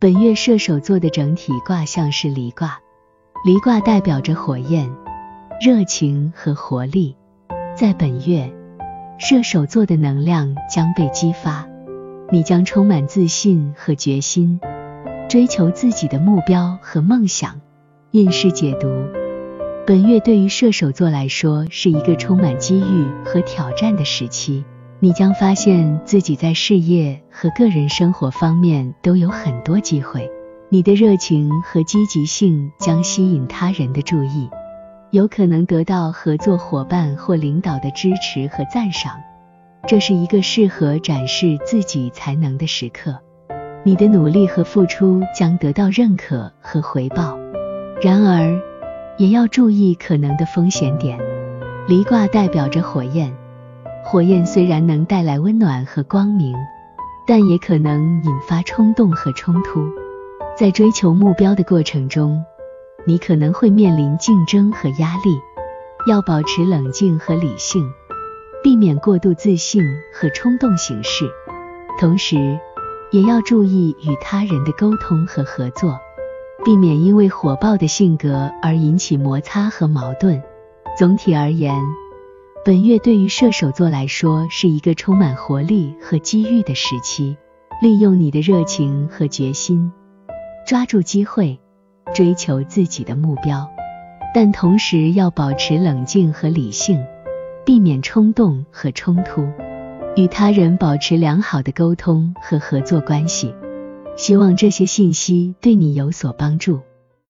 本月射手座的整体卦象是离卦，离卦代表着火焰、热情和活力。在本月，射手座的能量将被激发，你将充满自信和决心，追求自己的目标和梦想。运势解读：本月对于射手座来说是一个充满机遇和挑战的时期。你将发现自己在事业和个人生活方面都有很多机会，你的热情和积极性将吸引他人的注意，有可能得到合作伙伴或领导的支持和赞赏。这是一个适合展示自己才能的时刻，你的努力和付出将得到认可和回报。然而，也要注意可能的风险点。离卦代表着火焰。火焰虽然能带来温暖和光明，但也可能引发冲动和冲突。在追求目标的过程中，你可能会面临竞争和压力，要保持冷静和理性，避免过度自信和冲动行事。同时，也要注意与他人的沟通和合作，避免因为火爆的性格而引起摩擦和矛盾。总体而言，本月对于射手座来说是一个充满活力和机遇的时期，利用你的热情和决心，抓住机会，追求自己的目标，但同时要保持冷静和理性，避免冲动和冲突，与他人保持良好的沟通和合作关系。希望这些信息对你有所帮助。